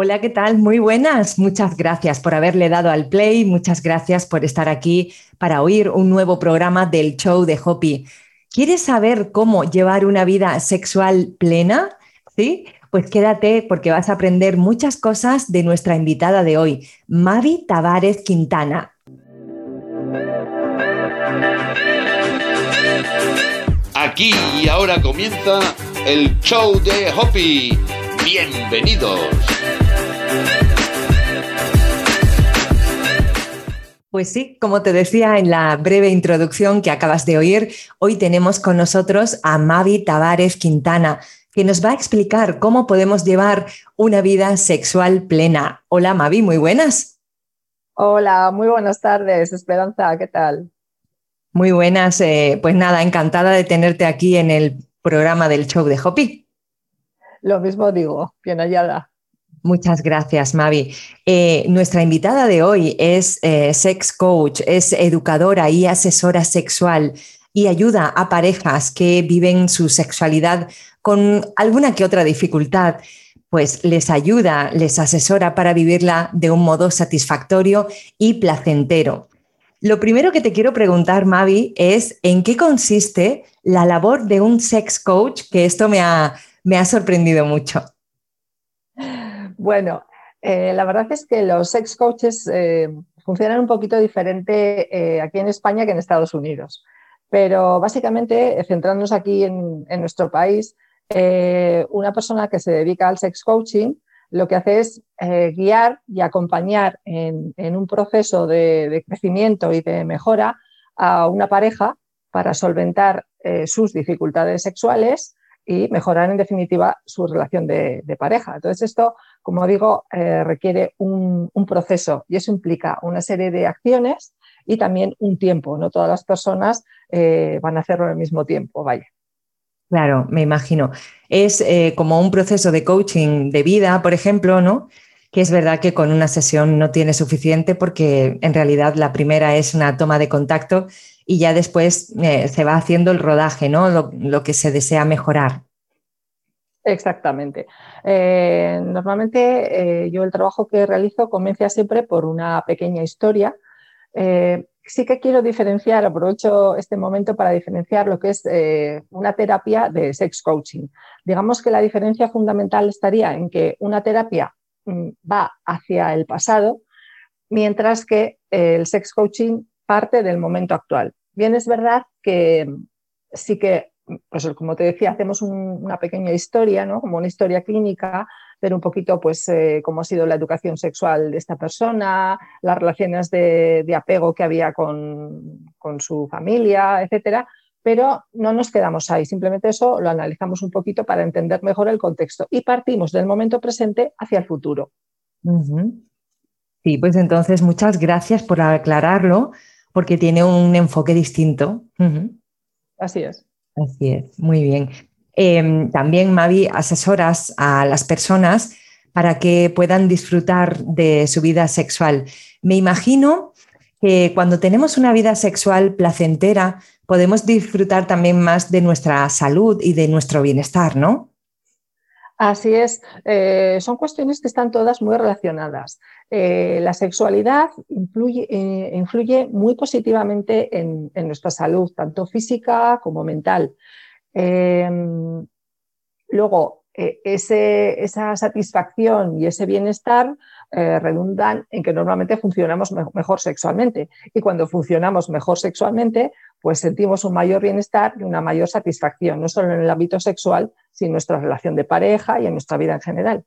Hola, ¿qué tal? Muy buenas. Muchas gracias por haberle dado al play. Muchas gracias por estar aquí para oír un nuevo programa del show de Hopi. ¿Quieres saber cómo llevar una vida sexual plena? Sí, pues quédate porque vas a aprender muchas cosas de nuestra invitada de hoy, Mavi Tavares Quintana. Aquí y ahora comienza el show de Hopi. Bienvenidos. Pues sí, como te decía en la breve introducción que acabas de oír, hoy tenemos con nosotros a Mavi Tavares Quintana, que nos va a explicar cómo podemos llevar una vida sexual plena. Hola Mavi, muy buenas. Hola, muy buenas tardes, Esperanza, ¿qué tal? Muy buenas, eh, pues nada, encantada de tenerte aquí en el programa del show de Hopi. Lo mismo digo, bien hallada. Muchas gracias, Mavi. Eh, nuestra invitada de hoy es eh, sex coach, es educadora y asesora sexual y ayuda a parejas que viven su sexualidad con alguna que otra dificultad, pues les ayuda, les asesora para vivirla de un modo satisfactorio y placentero. Lo primero que te quiero preguntar, Mavi, es en qué consiste la labor de un sex coach, que esto me ha, me ha sorprendido mucho. Bueno, eh, la verdad es que los sex coaches eh, funcionan un poquito diferente eh, aquí en España que en Estados Unidos. Pero básicamente, centrándonos aquí en, nuestro país, una persona que se dedica al sex coaching lo que hace es guiar y acompañar en, un proceso de, crecimiento y de mejora a una pareja para solventar sus dificultades sexuales y mejorar en definitiva su relación de, pareja. Entonces esto, como digo, eh, requiere un, proceso y eso implica una serie de acciones y también un tiempo. No todas las personas eh, van a hacerlo al mismo tiempo, vaya. Claro, me imagino. Es eh, como un proceso de coaching de vida, por ejemplo, ¿no? Que es verdad que con una sesión no tiene suficiente porque en realidad la primera es una toma de contacto y ya después eh, se va haciendo el rodaje, ¿no? Lo, que se desea mejorar. Exactamente. Eh, normalmente eh, yo el trabajo que realizo comienza siempre por una pequeña historia. sí que quiero diferenciar, aprovecho este momento para diferenciar lo que es una terapia de sex coaching. Digamos que la diferencia fundamental estaría en que una terapia mm, va hacia el pasado, mientras que el sex coaching parte del momento actual. Bien, es verdad que sí que, pues como te decía, hacemos una pequeña historia, ¿no? como una historia clínica, ver un poquito pues, eh, cómo ha sido la educación sexual de esta persona, las relaciones de, apego que había con, su familia, etcétera. Pero no nos quedamos ahí, simplemente eso lo analizamos un poquito para entender mejor el contexto y partimos del momento presente hacia el futuro. Sí, pues entonces muchas gracias por aclararlo porque tiene un enfoque distinto. Así es. Así es, muy bien. Em, también, Mavi, asesoras a las personas para que puedan disfrutar de su vida sexual. Me imagino que cuando tenemos una vida sexual placentera, podemos disfrutar también más de nuestra salud y de nuestro bienestar, ¿no? Así es, eh, son cuestiones que están todas muy relacionadas. Eh, la sexualidad influye, eh, muy positivamente en, nuestra salud, tanto física como mental. Em, luego, esa satisfacción y ese bienestar redundan en que normalmente funcionamos mejor sexualmente. Y cuando funcionamos mejor sexualmente, pues sentimos un mayor bienestar y una mayor satisfacción, no solo en el ámbito sexual, sino en nuestra relación de pareja y en nuestra vida en general.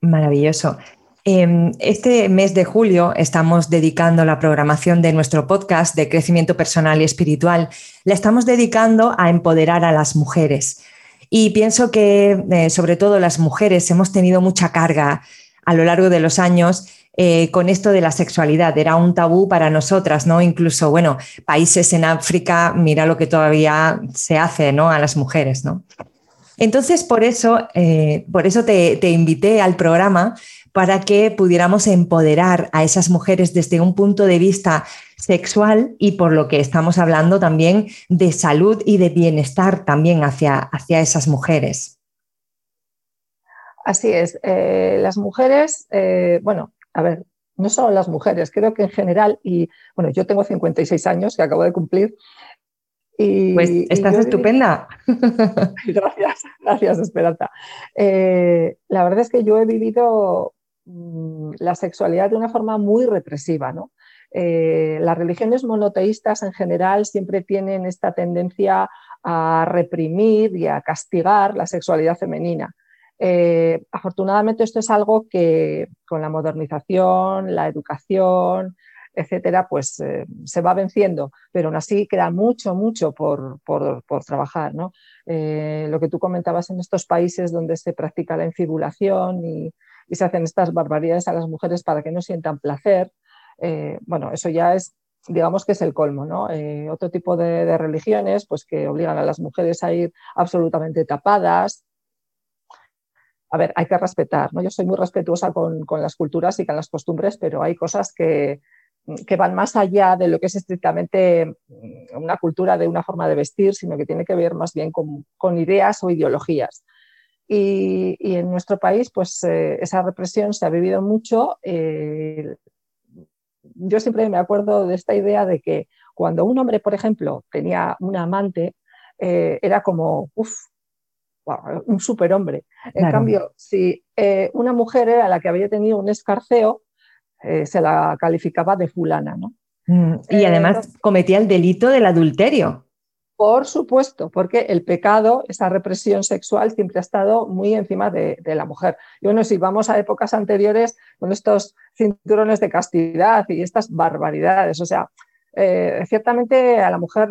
Maravilloso. Em, este mes de julio estamos dedicando la programación de nuestro podcast de crecimiento personal y espiritual. La estamos dedicando a empoderar a las mujeres. Y pienso que, eh, sobre todo las mujeres, hemos tenido mucha carga a lo largo de los años eh, con esto de la sexualidad. Era un tabú para nosotras, ¿no? Incluso, bueno, países en África, mira lo que todavía se hace, ¿no? A las mujeres, ¿no? Entonces, por eso, eh, por eso te, invité al programa para que pudiéramos empoderar a esas mujeres desde un punto de vista sexual y por lo que estamos hablando también de salud y de bienestar también hacia, hacia esas mujeres. Así es. Eh, las mujeres, bueno, a ver, no solo las mujeres, creo que en general, y bueno, yo tengo 56 años que acabo de cumplir. Y, pues estás estupenda. gracias, gracias, Esperanza. Eh, la verdad es que yo he vivido mm, la sexualidad de una forma muy represiva, ¿no? las religiones monoteístas en general siempre tienen esta tendencia a reprimir y a castigar la sexualidad femenina. Eh, afortunadamente esto es algo que con la modernización, la educación, etcétera, pues eh, se va venciendo, pero aún así queda mucho, mucho por, trabajar. Eh, lo que tú comentabas en estos países donde se practica la infibulación y, se hacen estas barbaridades a las mujeres para que no sientan placer, bueno, eso ya es digamos que es el colmo, ¿no? otro tipo de, de, religiones, pues que obligan a las mujeres a ir absolutamente tapadas, a ver, hay que respetar, ¿no? Yo soy muy respetuosa con, las culturas y con las costumbres, pero hay cosas que, van más allá de lo que es estrictamente mm, una cultura de una forma de vestir, sino que tiene que ver más bien con, ideas o ideologías. Y, en nuestro país, pues eh, esa represión se ha vivido mucho. Eh, yo siempre me acuerdo de esta idea de que cuando un hombre, por ejemplo, tenía un amante, eh, era como, uff, un superhombre. En cambio, si eh, una mujer era la que había tenido un escarceo, eh, se la calificaba de fulana, ¿no? Mm, y además cometía el delito del adulterio. Por supuesto, porque el pecado, esa represión sexual siempre ha estado muy encima de, la mujer. Y bueno, si vamos a épocas anteriores con estos cinturones de castidad y estas barbaridades, o sea, eh, ciertamente a la mujer,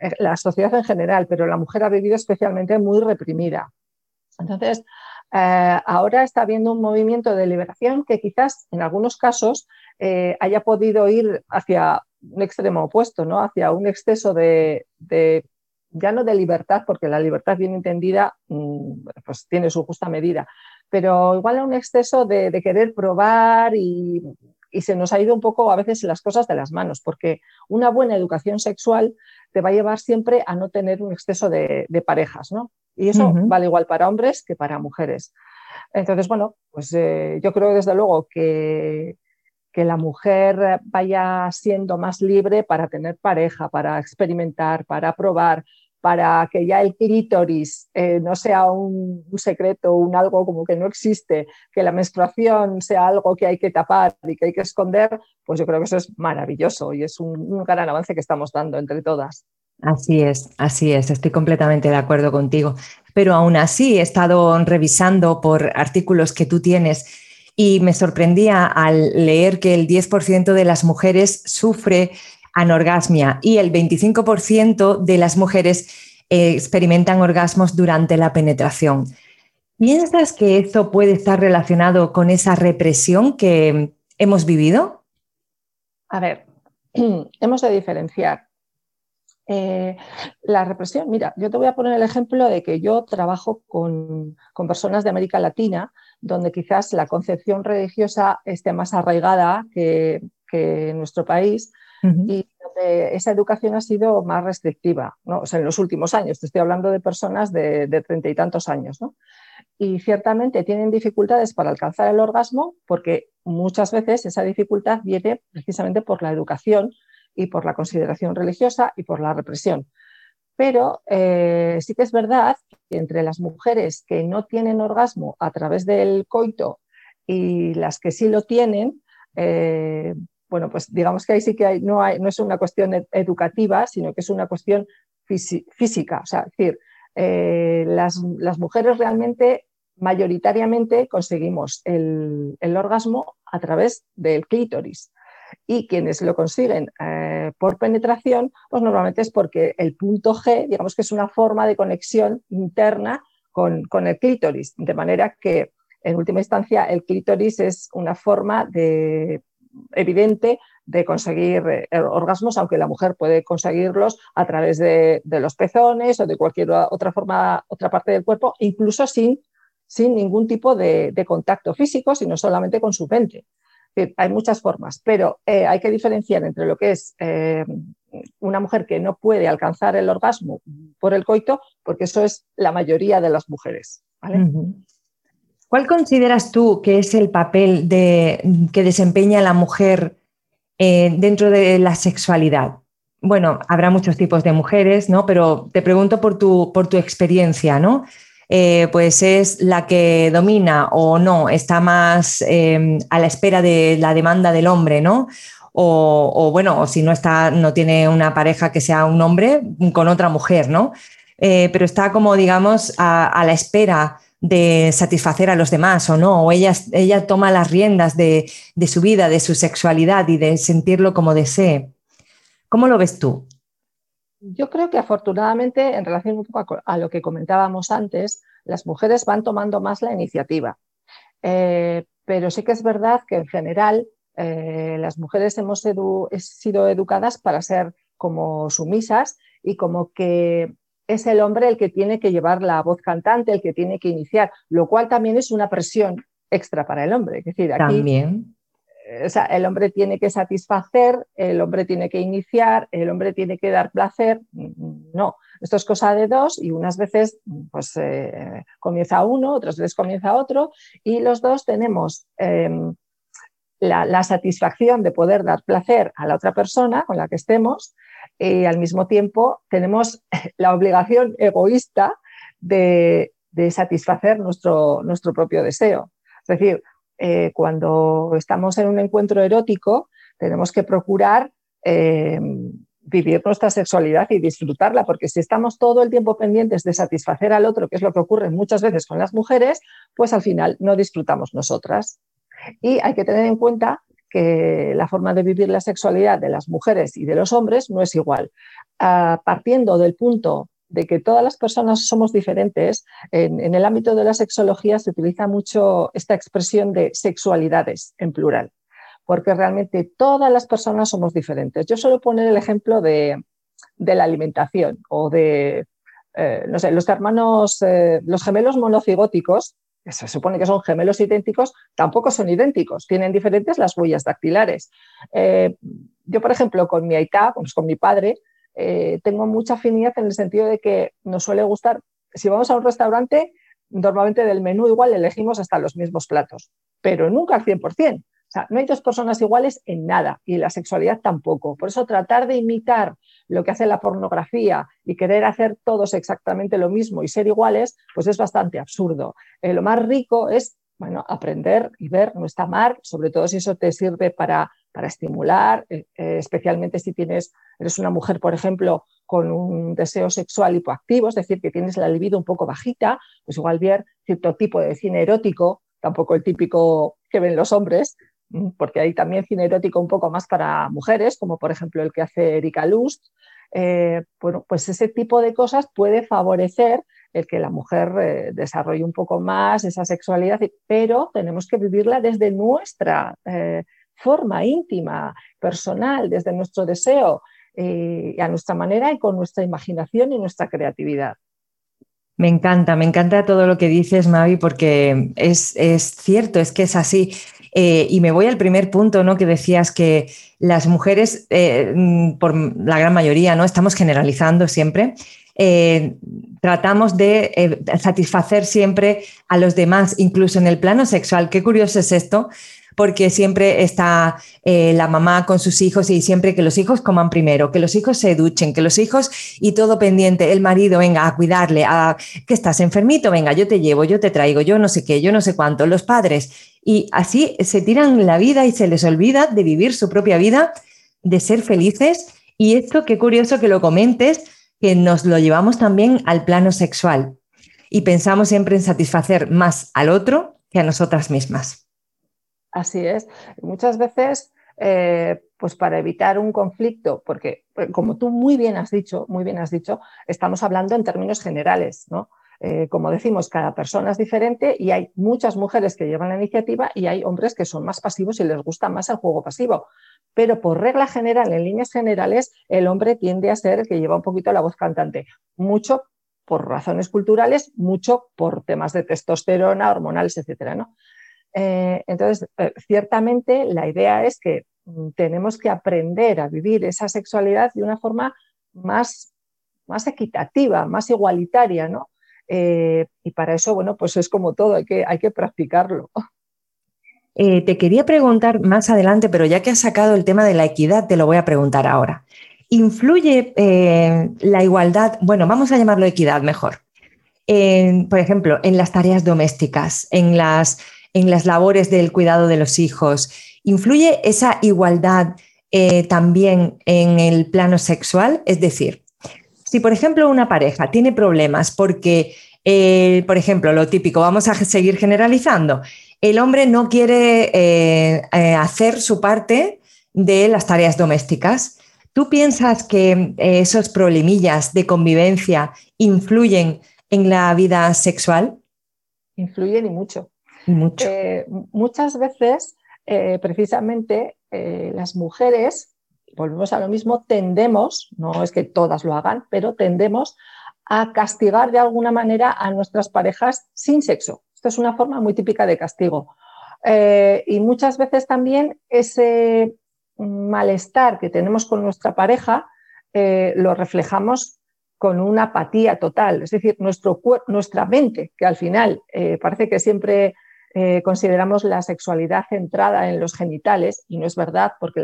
eh, la sociedad en general, pero la mujer ha vivido especialmente muy reprimida. Entonces, eh, ahora está habiendo un movimiento de liberación que quizás en algunos casos haya podido ir hacia un extremo opuesto, ¿no? hacia un exceso de, ya no de libertad, porque la libertad bien entendida mm, pues tiene su justa medida, pero igual a un exceso de, de querer probar y y se nos ha ido un poco a veces las cosas de las manos, porque una buena educación sexual te va a llevar siempre a no tener un exceso de, parejas, ¿no? Y eso vale igual para hombres que para mujeres. Entonces, bueno, pues eh, yo creo desde luego que, que la mujer vaya siendo más libre para tener pareja, para experimentar, para probar, para que ya el clítoris eh, no sea un, secreto, un algo como que no existe, que la menstruación sea algo que hay que tapar y que hay que esconder, pues yo creo que eso es maravilloso y es un, gran avance que estamos dando entre todas. Así es, así es, estoy completamente de acuerdo contigo. Pero aún así he estado revisando por artículos que tú tienes y me sorprendía al leer que el 10% de las mujeres sufre anorgasmia y el 25% de las mujeres eh, experimentan orgasmos durante la penetración. ¿Piensas que esto puede estar relacionado con esa represión que hemos vivido? A ver, hemos de diferenciar. Eh, la represión, mira, yo te voy a poner el ejemplo de que yo trabajo con, personas de América Latina, donde quizás la concepción religiosa esté más arraigada que, que en nuestro país, y esa educación ha sido más restrictiva, ¿no? en los últimos años, te estoy hablando de personas de treinta y tantos años, ¿no? y ciertamente tienen dificultades para alcanzar el orgasmo porque muchas veces esa dificultad viene precisamente por la educación y por la consideración religiosa y por la represión. Pero eh, sí que es verdad que entre las mujeres que no tienen orgasmo a través del coito y las que sí lo tienen, eh, bueno, pues digamos que ahí sí que hay, no, hay, no es una cuestión educativa, sino que es una cuestión física. O sea, es decir, eh, las, mujeres realmente, mayoritariamente, conseguimos el, orgasmo a través del clítoris. Y quienes lo consiguen eh, por penetración, pues normalmente es porque el punto G, digamos que es una forma de conexión interna con, con el clítoris, de manera que en última instancia el clítoris es una forma de evidente de conseguir eh, orgasmos, aunque la mujer puede conseguirlos a través de, los pezones o de cualquier otra forma, otra parte del cuerpo, incluso sin, sin ningún tipo de, contacto físico, sino solamente con su mente. Hay muchas formas, pero eh, hay que diferenciar entre lo que es eh, una mujer que no puede alcanzar el orgasmo por el coito, porque eso es la mayoría de las mujeres. ¿Cuál consideras tú que es el papel que desempeña la mujer eh, dentro de la sexualidad? Bueno, habrá muchos tipos de mujeres, ¿no? Pero te pregunto por tu, por tu experiencia, ¿no? Eh, pues es la que domina o no, está más em, a la espera de la demanda del hombre, ¿no? O, bueno, si no está, no tiene una pareja que sea un hombre con otra mujer, ¿no? Eh, pero está como, digamos, a, la espera de satisfacer a los demás o no, o ella, ella toma las riendas de, de, su vida, de su sexualidad y de sentirlo como desee. ¿Cómo lo ves tú? Yo creo que afortunadamente, en relación a lo que comentábamos antes, las mujeres van tomando más la iniciativa. Eh, pero sí que es verdad que en general eh, las mujeres hemos sido educadas para ser como sumisas y como que es el hombre el que tiene que llevar la voz cantante, el que tiene que iniciar, lo cual también es una presión extra para el hombre. Es decir, aquí también el hombre tiene que satisfacer, el hombre tiene que iniciar, el hombre tiene que dar placer. No, esto es cosa de dos y unas veces pues, eh, comienza uno, otras veces comienza otro y los dos tenemos em, la, satisfacción de poder dar placer a la otra persona con la que estemos y al mismo tiempo tenemos la obligación egoísta de, satisfacer nuestro, nuestro propio deseo. Es decir, eh, cuando estamos en un encuentro erótico, tenemos que procurar eh, vivir nuestra sexualidad y disfrutarla, porque si estamos todo el tiempo pendientes de satisfacer al otro, que es lo que ocurre muchas veces con las mujeres, pues al final no disfrutamos nosotras. Y hay que tener en cuenta que la forma de vivir la sexualidad de las mujeres y de los hombres no es igual. Ah, partiendo del punto de que todas las personas somos diferentes, en, el ámbito de la sexología se utiliza mucho esta expresión de sexualidades en plural, porque realmente todas las personas somos diferentes. Yo suelo poner el ejemplo de, la alimentación o de, eh, los hermanos, eh, los gemelos monocigóticos, se supone que son gemelos idénticos, tampoco son idénticos, tienen diferentes las huellas dactilares. Eh, yo, por ejemplo, con mi aitá, pues con mi padre, eh, tengo mucha afinidad en el sentido de que nos suele gustar, si vamos a un restaurante, normalmente del menú igual elegimos hasta los mismos platos, pero nunca al 100%. O sea, no hay dos personas iguales en nada y la sexualidad tampoco. Por eso tratar de imitar lo que hace la pornografía y querer hacer todos exactamente lo mismo y ser iguales, pues es bastante absurdo. Eh, lo más rico es bueno, aprender y ver, no está mal, sobre todo si eso te sirve para para estimular, eh, eh, especialmente si tienes, eres una mujer, por ejemplo, con un deseo sexual hipoactivo, es decir, que tienes la libido un poco bajita, pues igual ver cierto tipo de cine erótico, tampoco el típico que ven los hombres, porque hay también cine erótico un poco más para mujeres, como por ejemplo el que hace Erika Lust. Eh, bueno, pues ese tipo de cosas puede favorecer el que la mujer desarrolle un poco más esa sexualidad, pero tenemos que vivirla desde nuestra forma íntima, personal, desde nuestro deseo, eh, a nuestra manera y con nuestra imaginación y nuestra creatividad. Me encanta, me encanta todo lo que dices, Mavi, porque es, cierto, es que es así. Eh, y me voy al primer punto, ¿no? Que decías que las mujeres, eh, por la gran mayoría, ¿no? Estamos generalizando siempre. tratamos de satisfacer siempre a los demás, incluso en el plano sexual. Qué curioso es esto, porque siempre está eh, la mamá con sus hijos y siempre que los hijos coman primero, que los hijos se duchen, que los hijos y todo pendiente, el marido venga a cuidarle, a que estás enfermito, venga, yo te llevo, yo te traigo, yo no sé qué, yo no sé cuánto, los padres. Y así se tiran la vida y se les olvida de vivir su propia vida, de ser felices. Y esto, qué curioso que lo comentes, que nos lo llevamos también al plano sexual y pensamos siempre en satisfacer más al otro que a nosotras mismas. Así es. Muchas veces, eh, pues para evitar un conflicto, porque eh, como tú muy bien has dicho, muy bien has dicho, estamos hablando en términos generales, ¿no? Eh, como decimos, cada persona es diferente y hay muchas mujeres que llevan la iniciativa y hay hombres que son más pasivos y les gusta más el juego pasivo. Pero por regla general, en líneas generales, el hombre tiende a ser el que lleva un poquito la voz cantante. Mucho por razones culturales, mucho por temas de testosterona, hormonales, etcétera, ¿no? Eh, entonces, eh, ciertamente la idea es que mm, tenemos que aprender a vivir esa sexualidad de una forma más, más equitativa, más igualitaria, ¿no? Eh, y para eso, bueno, pues es como todo, hay que, hay que practicarlo. Te quería preguntar más adelante, pero ya que has sacado el tema de la equidad, te lo voy a preguntar ahora. ¿Influye la igualdad? Bueno, vamos a llamarlo equidad mejor. por ejemplo, en las tareas domésticas, en las, en las labores del cuidado de los hijos. ¿Influye esa igualdad también en el plano sexual? Es decir, si, por ejemplo, una pareja tiene problemas porque, eh, por ejemplo, lo típico, vamos a seguir generalizando, el hombre no quiere eh, eh, hacer su parte de las tareas domésticas. ¿Tú piensas que esos problemillas de convivencia influyen en la vida sexual? Influyen y mucho. Mucho. muchas veces, precisamente, las mujeres volvemos a lo mismo, tendemos, no es que todas lo hagan, pero tendemos a castigar de alguna manera a nuestras parejas sin sexo. Esto es una forma muy típica de castigo. Eh, y muchas veces también ese malestar que tenemos con nuestra pareja eh, lo reflejamos con una apatía total, es decir, nuestro, nuestra mente, que al final eh, parece que siempre eh, consideramos la sexualidad centrada en los genitales, y no es verdad porque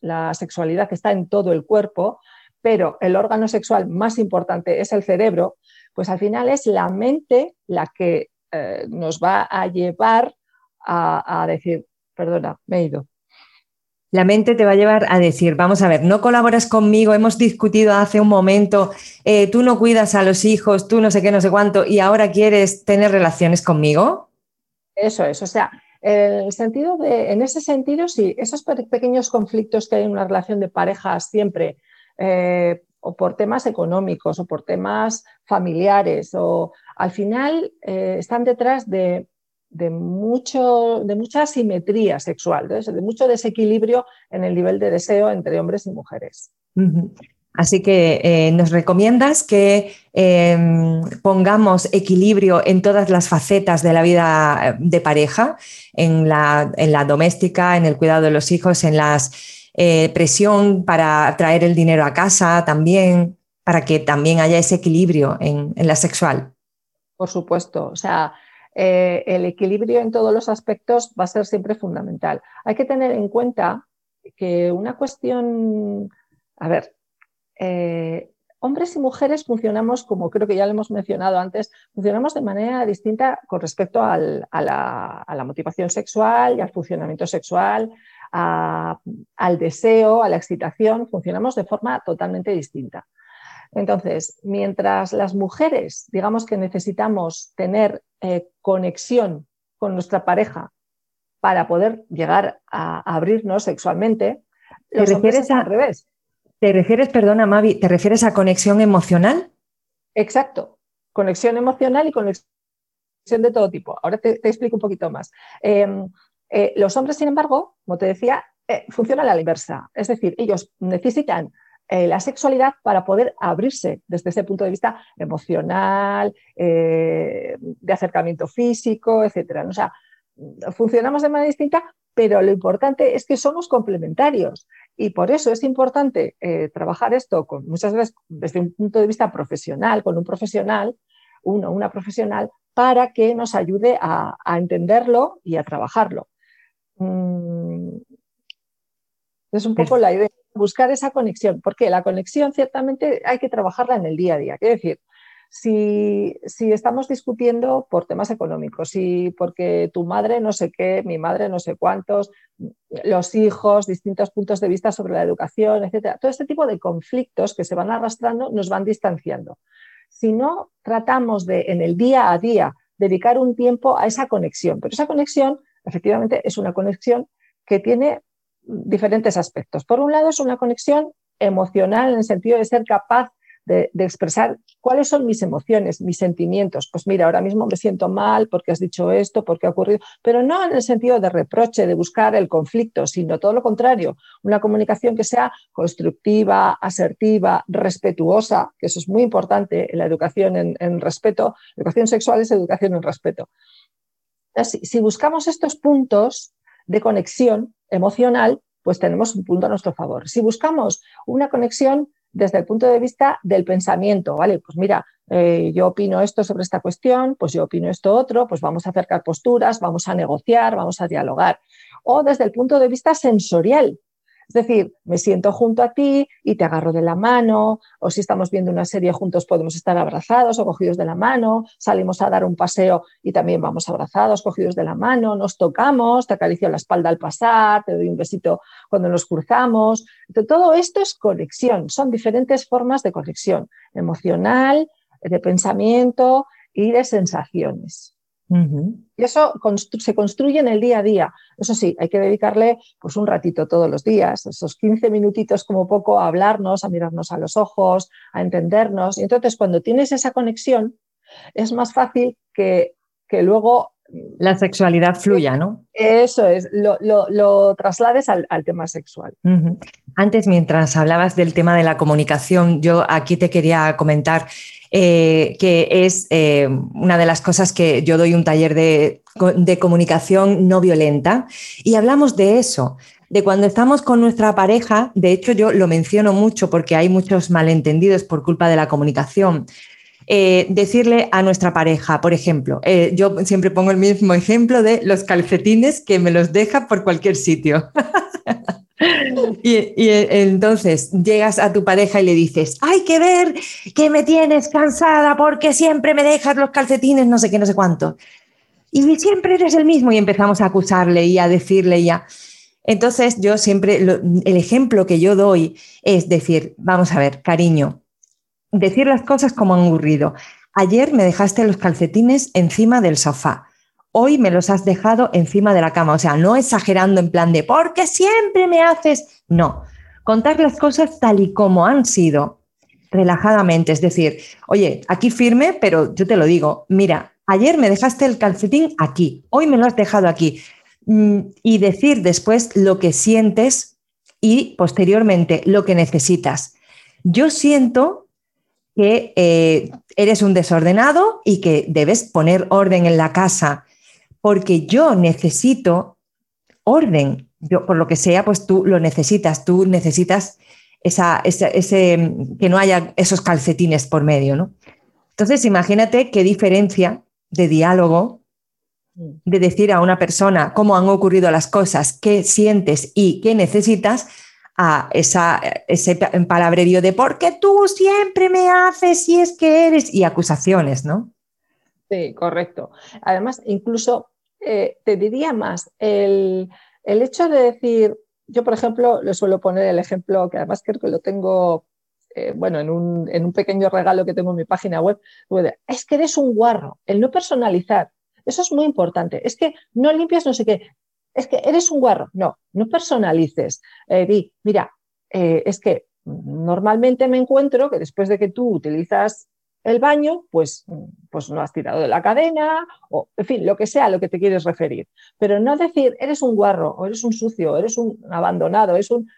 la, sexualidad está en todo el cuerpo, pero el órgano sexual más importante es el cerebro, pues al final es la mente la que eh, nos va a llevar a, decir, perdona, me he ido. La mente te va a llevar a decir, vamos a ver, no colaboras conmigo, hemos discutido hace un momento, eh, tú no cuidas a los hijos, tú no sé qué, no sé cuánto, y ahora quieres tener relaciones conmigo. Eso es, o sea, el sentido de, en ese sentido, sí, esos pequeños conflictos que hay en una relación de pareja siempre, eh, o por temas económicos, o por temas familiares, o al final eh, están detrás de, mucho, de mucha asimetría sexual, de mucho desequilibrio en el nivel de deseo entre hombres y mujeres. Así que eh, nos recomiendas que em, pongamos equilibrio en todas las facetas de la vida eh, de pareja, en la, doméstica, en el cuidado de los hijos, en la eh, presión para traer el dinero a casa también, para que también haya ese equilibrio en, la sexual. Por supuesto, o sea, el equilibrio en todos los aspectos va a ser siempre fundamental. Hay que tener en cuenta que una cuestión, a ver, eh, hombres y mujeres funcionamos, como creo que ya lo hemos mencionado antes, funcionamos de manera distinta con respecto a, la, motivación sexual y al funcionamiento sexual, al deseo, a la excitación, funcionamos de forma totalmente distinta. Entonces, mientras las mujeres, digamos que necesitamos tener eh, conexión con nuestra pareja para poder llegar a, abrirnos sexualmente, los hombres al revés ¿Te refieres, perdona Mavi, te refieres a conexión emocional? Exacto, conexión emocional y conexión de todo tipo. Ahora te, explico un poquito más. Em, eh, los hombres, sin embargo, como te decía, eh, funcionan a la inversa. Es decir, ellos necesitan eh, la sexualidad para poder abrirse desde ese punto de vista emocional, de acercamiento físico, etc. O sea, funcionamos de manera distinta, pero lo importante es que somos complementarios y por eso es importante eh, trabajar esto con, muchas veces desde un punto de vista profesional, con un profesional, uno, una profesional, para que nos ayude a, entenderlo y a trabajarlo. Mm, es un poco la idea, buscar esa conexión, porque la conexión ciertamente hay que trabajarla en el día a día. Quiero decir, si, estamos discutiendo por temas económicos, si porque tu madre no sé qué, mi madre no sé cuántos, los hijos, distintos puntos de vista sobre la educación, etcétera, todo este tipo de conflictos que se van arrastrando nos van distanciando. Si no tratamos de en el día a día dedicar un tiempo a esa conexión, pero esa conexión efectivamente es una conexión que tiene diferentes aspectos. Por un lado es una conexión emocional en el sentido de ser capaz de, expresar cuáles son mis emociones, mis sentimientos. Pues mira, ahora mismo me siento mal porque has dicho esto, porque ha ocurrido, pero no en el sentido de reproche, de buscar el conflicto, sino todo lo contrario, una comunicación que sea constructiva, asertiva, respetuosa, que eso es muy importante en la educación en, respeto. educación sexual es educación en respeto. si buscamos estos puntos de conexión emocional, pues tenemos un punto a nuestro favor. Si buscamos una conexión desde el punto de vista del pensamiento, ¿vale? Pues mira, eh, yo opino esto sobre esta cuestión, pues yo opino esto otro, pues vamos a acercar posturas, vamos a negociar, vamos a dialogar. O desde el punto de vista sensorial, es decir, me siento junto a ti y te agarro de la mano, o si estamos viendo una serie juntos podemos estar abrazados o cogidos de la mano, salimos a dar un paseo y también vamos abrazados, cogidos de la mano, nos tocamos, te acaricio la espalda al pasar, te doy un besito cuando nos cruzamos. todo esto es conexión, son diferentes formas de conexión emocional, de pensamiento y de sensaciones. Y eso se construye en el día a día. Eso sí, hay que dedicarle pues, un ratito todos los días, esos 15 minutitos como poco a hablarnos, a mirarnos a los ojos, a entendernos. Y entonces cuando tienes esa conexión, es más fácil que, que luego la sexualidad fluya, ¿no? Eso es, lo, traslades al, tema sexual. Antes, mientras hablabas del tema de la comunicación, yo aquí te quería comentar eh, que es eh, una de las cosas que yo doy un taller de, de comunicación no violenta y hablamos de eso, de cuando estamos con nuestra pareja, de hecho yo lo menciono mucho porque hay muchos malentendidos por culpa de la comunicación. Eh, decirle a nuestra pareja, por ejemplo, eh, yo siempre pongo el mismo ejemplo de los calcetines que me los deja por cualquier sitio. y, entonces llegas a tu pareja y le dices, hay que ver que me tienes cansada porque siempre me dejas los calcetines, no sé qué, no sé cuánto. Y siempre eres el mismo y empezamos a acusarle y a decirle ya. Entonces yo siempre, el ejemplo que yo doy es decir, vamos a ver, cariño, decir las cosas como han ocurrido. Ayer me dejaste los calcetines encima del sofá. Hoy me los has dejado encima de la cama. O sea, no exagerando en plan de porque siempre me haces. No, contar las cosas tal y como han sido, relajadamente. Es decir, oye, aquí firme, pero yo te lo digo, mira, ayer me dejaste el calcetín aquí, hoy me lo has dejado aquí. Mm, y decir después lo que sientes y posteriormente lo que necesitas. Yo siento que eh, eres un desordenado y que debes poner orden en la casa, porque yo necesito orden. Yo, por lo que sea, pues tú lo necesitas, tú necesitas esa, ese, que no haya esos calcetines por medio, ¿no? Entonces, imagínate qué diferencia de diálogo de decir a una persona cómo han ocurrido las cosas, qué sientes y qué necesitas, a esa, ese palabrerío de porque tú siempre me haces y es que eres y acusaciones, ¿no? Sí, correcto. Además, incluso eh, te diría más, el, hecho de decir, yo por ejemplo le suelo poner el ejemplo que además creo que lo tengo, eh, bueno, en un, en un, pequeño regalo que tengo en mi página web, es que eres un guarro, el no personalizar. Eso es muy importante. Es que no limpias no sé qué es que eres un guarro. No, no personalices. Eh, di, mira, eh, es que normalmente me encuentro que después de que tú utilizas el baño, pues, pues no has tirado de la cadena, o en fin, lo que sea a lo que te quieres referir. Pero no decir, eres un guarro, o eres un sucio, o eres un abandonado, es un...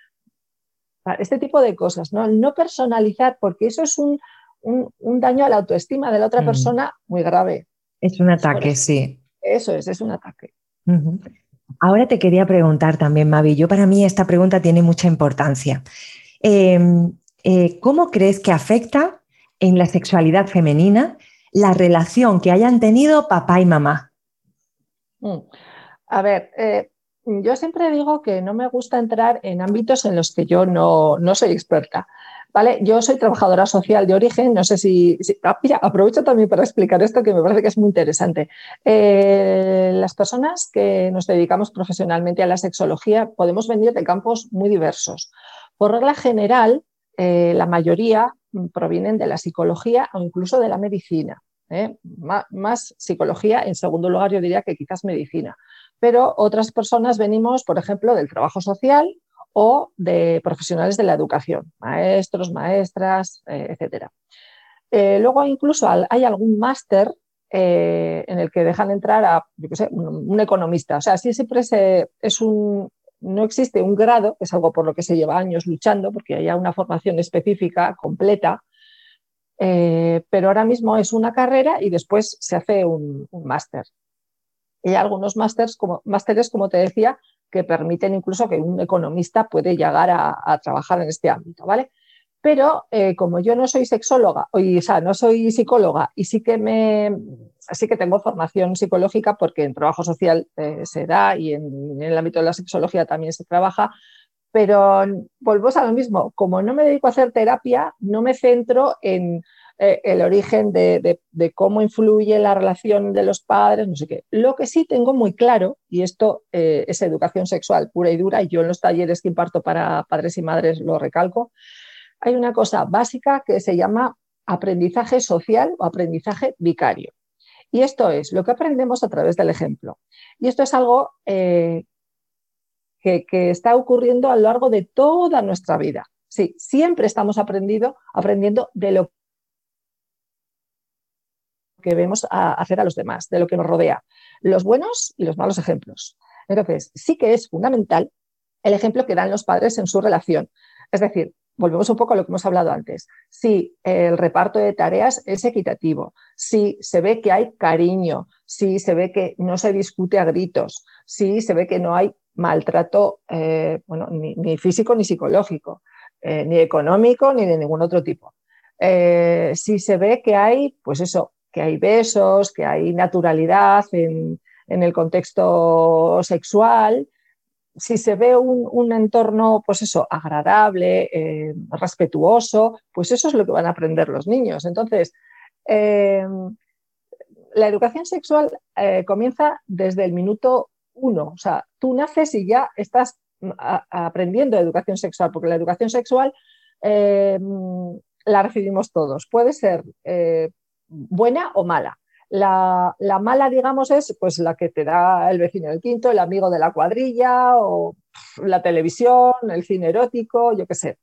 Este tipo de cosas, ¿no? No personalizar, porque eso es un, daño a la autoestima de la otra mm. persona muy grave. Es un ataque, sí. Eso es, es un ataque. Ahora te quería preguntar también, Mavi, yo para mí esta pregunta tiene mucha importancia. Em, eh, ¿Cómo crees que afecta en la sexualidad femenina la relación que hayan tenido papá y mamá? Mm. A ver, eh, yo siempre digo que no me gusta entrar en ámbitos en los que yo no, no soy experta. ¿Vale? Yo soy trabajadora social de origen, no sé si... Ah, mira, aprovecho también para explicar esto que me parece que es muy interesante. Eh, las personas que nos dedicamos profesionalmente a la sexología podemos venir de campos muy diversos. Por regla general, eh, la mayoría provienen de la psicología o incluso de la medicina. ¿eh? más psicología, en segundo lugar yo diría que quizás medicina. Pero otras personas venimos, por ejemplo, del trabajo social o de profesionales de la educación, maestros, maestras, eh, etc. Eh, luego incluso hay algún máster eh, en el que dejan entrar a un, economista. O sea, siempre es un, no existe un grado, que es algo por lo que se lleva años luchando, porque haya una formación específica, completa, pero ahora mismo es una carrera y después se hace un, máster. Y hay algunos como, másteres, como te decía, que permiten incluso que un economista puede llegar a, trabajar en este ámbito, ¿vale? Pero eh, como yo no soy sexóloga, o, sea, no soy psicóloga y sí que me sí que tengo formación psicológica porque en trabajo social eh, se da y en, el ámbito de la sexología también se trabaja, pero volvemos a lo mismo, como no me dedico a hacer terapia, no me centro en eh, el origen de, cómo influye la relación de los padres, no sé qué. Lo que sí tengo muy claro, y esto es educación sexual pura y dura, y yo en los talleres que imparto para padres y madres lo recalco, hay una cosa básica que se llama aprendizaje social o aprendizaje vicario. Y esto es lo que aprendemos a través del ejemplo. Y esto es algo eh, que, está ocurriendo a lo largo de toda nuestra vida. Sí, siempre estamos aprendiendo, aprendiendo de lo que vemos a hacer a los demás, de lo que nos rodea, los buenos y los malos ejemplos. Entonces, sí que es fundamental el ejemplo que dan los padres en su relación. Es decir, volvemos un poco a lo que hemos hablado antes. Si el reparto de tareas es equitativo, si se ve que hay cariño, si se ve que no se discute a gritos, si se ve que no hay maltrato eh, bueno, ni, físico ni psicológico, eh, ni económico ni de ningún otro tipo. Eh, si se ve que hay, pues eso, que hay besos, que hay naturalidad en, el contexto sexual, si se ve un, entorno, pues eso, agradable, eh, respetuoso, pues eso es lo que van a aprender los niños. Entonces, eh, la educación sexual eh, comienza desde el minuto uno. O sea, tú naces y ya estás mm, aprendiendo educación sexual, porque la educación sexual la recibimos todos. Puede ser buena o mala. La, mala, digamos, es pues la que te da el vecino del quinto, el amigo de la cuadrilla o la televisión, el cine erótico, yo qué sé.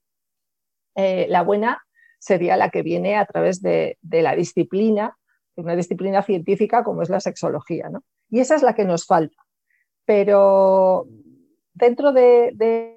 Eh, la buena sería la que viene a través de, la disciplina, una disciplina científica como es la sexología, ¿no? Y esa es la que nos falta. Pero dentro de,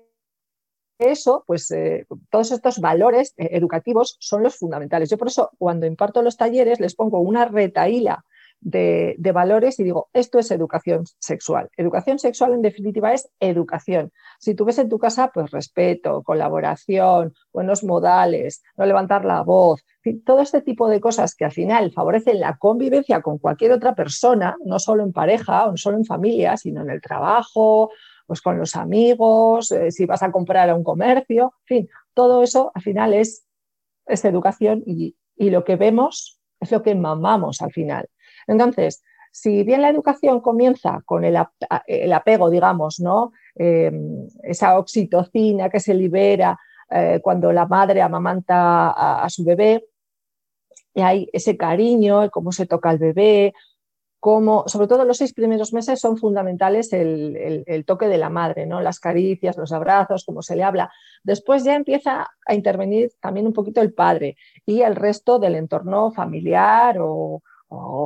eso, pues eh, todos estos valores eh, educativos son los fundamentales. Yo por eso cuando imparto los talleres les pongo una retaíla de, valores y digo, esto es educación sexual. Educación sexual en definitiva es educación. Si tú ves en tu casa, pues respeto, colaboración, buenos modales, no levantar la voz, todo este tipo de cosas que al final favorecen la convivencia con cualquier otra persona, no solo en pareja o no solo en familia, sino en el trabajo, pues con los amigos, eh, si vas a comprar a un comercio, en fin, todo eso al final es, es educación y, lo que vemos es lo que mamamos al final. Entonces, si bien la educación comienza con el, apego, digamos, ¿no? Em, esa oxitocina que se libera eh, cuando la madre amamanta a, a, su bebé, y hay ese cariño, cómo se toca al bebé, como, sobre todo los seis primeros meses son fundamentales el, toque de la madre, ¿no? las caricias, los abrazos, como se le habla. Después ya empieza a intervenir también un poquito el padre y el resto del entorno familiar o,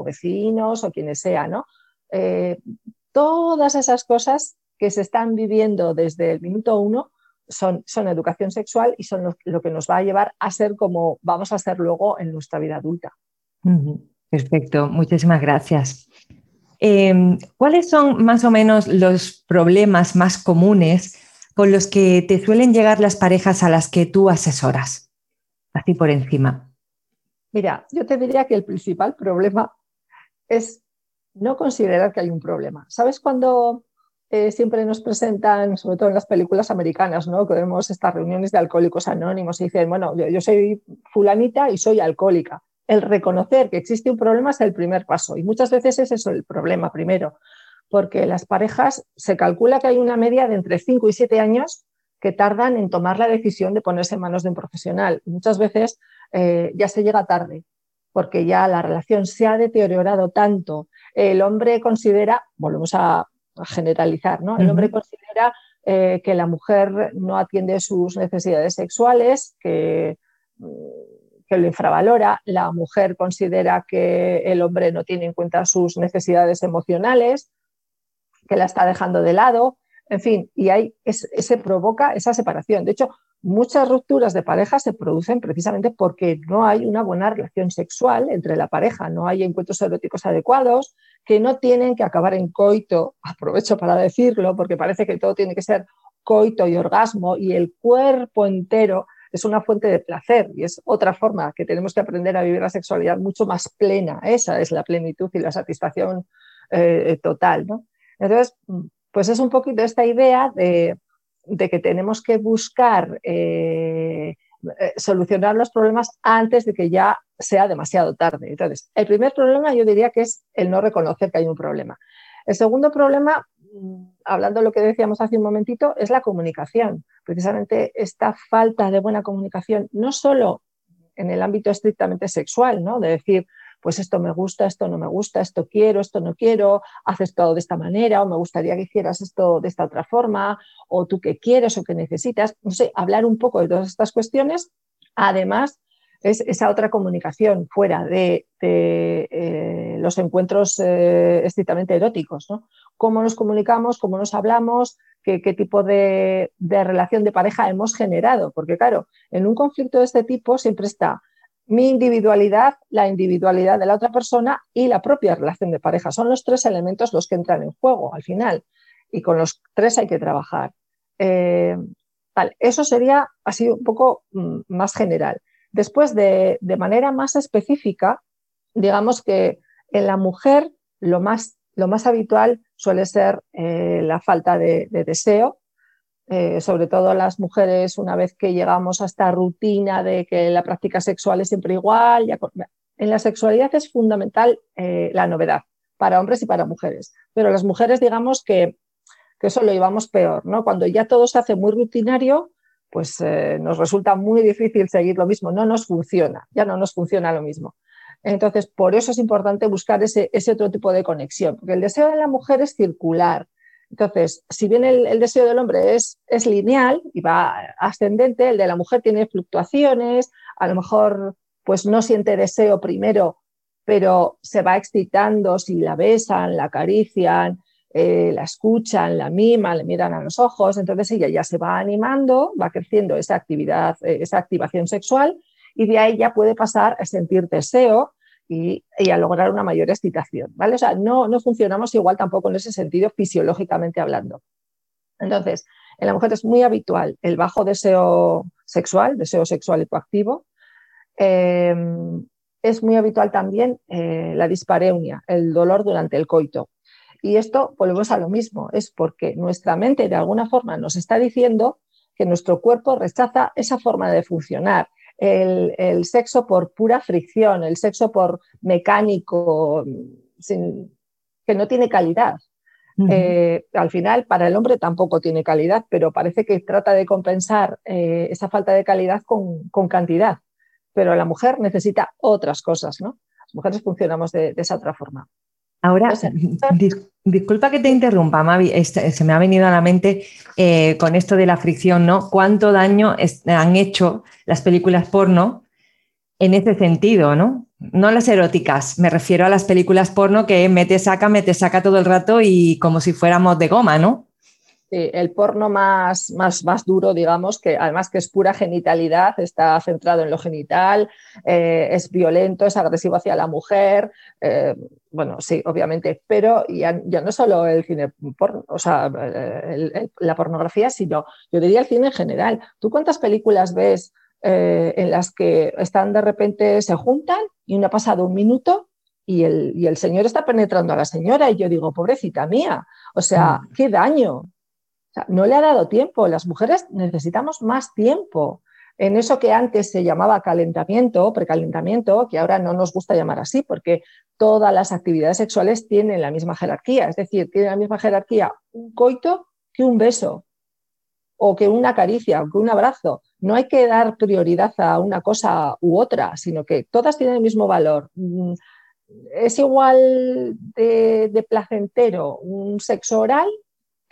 vecinos o quienes sea. ¿no? Eh, todas esas cosas que se están viviendo desde el minuto uno son, son educación sexual y son lo, que nos va a llevar a ser como vamos a ser luego en nuestra vida adulta. Perfecto, muchísimas gracias. Em, ¿Cuáles son más o menos los problemas más comunes con los que te suelen llegar las parejas a las que tú asesoras? Así por encima. Mira, yo te diría que el principal problema es no considerar que hay un problema. ¿Sabes cuando eh, siempre nos presentan, sobre todo en las películas americanas, ¿no? que vemos estas reuniones de alcohólicos anónimos y dicen, bueno, yo soy fulanita y soy alcohólica el reconocer que existe un problema es el primer paso. Y muchas veces es eso el problema primero, porque las parejas se calcula que hay una media de entre 5 y 7 años que tardan en tomar la decisión de ponerse en manos de un profesional. muchas veces eh, ya se llega tarde, porque ya la relación se ha deteriorado tanto. El hombre considera, volvemos a, generalizar, ¿no? El hombre considera eh, que la mujer no atiende sus necesidades sexuales, que mm, que lo infravalora, la mujer considera que el hombre no tiene en cuenta sus necesidades emocionales, que la está dejando de lado, en fin, y ahí se provoca esa separación. De hecho, muchas rupturas de pareja se producen precisamente porque no hay una buena relación sexual entre la pareja, no hay encuentros eróticos adecuados, que no tienen que acabar en coito, aprovecho para decirlo, porque parece que todo tiene que ser coito y orgasmo y el cuerpo entero es una fuente de placer y es otra forma que tenemos que aprender a vivir la sexualidad mucho más plena. Esa es la plenitud y la satisfacción eh, total. ¿no? Entonces, pues es un poquito esta idea de, que tenemos que buscar eh, eh, solucionar los problemas antes de que ya sea demasiado tarde. Entonces, el primer problema yo diría que es el no reconocer que hay un problema. El segundo problema, hablando de lo que decíamos hace un momentito, es la comunicación. Precisamente esta falta de buena comunicación, no solo en el ámbito estrictamente sexual, ¿no? de decir, pues esto me gusta, esto no me gusta, esto quiero, esto no quiero, haces todo de esta manera o me gustaría que hicieras esto de esta otra forma o tú qué quieres o qué necesitas. No sé, hablar un poco de todas estas cuestiones. Además, es esa otra comunicación fuera de, eh, los encuentros eh, estrictamente eróticos. ¿no? Cómo nos comunicamos, cómo nos hablamos, qué, tipo de, relación de pareja hemos generado. Porque claro, en un conflicto de este tipo siempre está mi individualidad, la individualidad de la otra persona y la propia relación de pareja. Son los tres elementos los que entran en juego al final y con los tres hay que trabajar. Eh, eso sería así un poco mm, más general. Después, de, manera más específica, digamos que en la mujer lo más, lo más habitual suele ser eh, la falta de deseo, eh, sobre todo las mujeres, una vez que llegamos a esta rutina de que la práctica sexual es siempre igual, en la sexualidad es fundamental eh, la novedad para hombres y para mujeres, pero las mujeres digamos que, eso lo llevamos peor, ¿no? Cuando ya todo se hace muy rutinario, pues eh, nos resulta muy difícil seguir lo mismo, no nos funciona, ya no nos funciona lo mismo. Entonces, por eso es importante buscar ese, ese otro tipo de conexión, porque el deseo de la mujer es circular, entonces, si bien el, deseo del hombre es, es, lineal y va ascendente, el de la mujer tiene fluctuaciones, a lo mejor pues no siente deseo primero, pero se va excitando si la besan, la acarician, eh, la escuchan, la miman, le miran a los ojos, entonces ella ya se va animando, va creciendo esa actividad, eh, esa activación sexual y de ahí ya puede pasar a sentir deseo y, a lograr una mayor excitación, ¿vale? O sea, no, no funcionamos igual tampoco en ese sentido fisiológicamente hablando. Entonces, en la mujer es muy habitual el bajo deseo sexual, deseo sexual hipoactivo. Em, es muy habitual también eh, la dispareunia, el dolor durante el coito. Y esto volvemos a lo mismo, es porque nuestra mente de alguna forma nos está diciendo que nuestro cuerpo rechaza esa forma de funcionar, el, sexo por pura fricción, el sexo por mecánico, que no tiene calidad. Eh, al final, para el hombre tampoco tiene calidad, pero parece que trata de compensar eh, esa falta de calidad con, cantidad. Pero la mujer necesita otras cosas, ¿no? Las mujeres funcionamos de esa otra forma. Ahora, disculpa que te interrumpa, Mavi, se me ha venido a la mente eh, con esto de la fricción, ¿no? ¿Cuánto daño han hecho las películas porno en ese sentido, ¿no? No las eróticas, me refiero a las películas porno que mete, saca, mete, saca todo el rato y como si fuéramos de goma, ¿no? El porno más, más, más duro, digamos, que además que es pura genitalidad, está centrado en lo genital, eh, es violento, es agresivo hacia la mujer, eh, bueno, sí, obviamente, pero ya, no solo el cine porno, o sea, la pornografía, sino yo diría el cine en general. ¿Tú cuántas películas ves eh, en las que están de repente, se juntan y no ha pasado un minuto y el, y el señor está penetrando a la señora y yo digo, pobrecita mía, o sea, mm. qué daño, no le ha dado tiempo. Las mujeres necesitamos más tiempo en eso que antes se llamaba calentamiento, precalentamiento, que ahora no nos gusta llamar así, porque todas las actividades sexuales tienen la misma jerarquía, es decir, tienen la misma jerarquía un coito que un beso, o que una caricia, o que un abrazo. No hay que dar prioridad a una cosa u otra, sino que todas tienen el mismo valor. Mm, es igual de, de placentero un sexo oral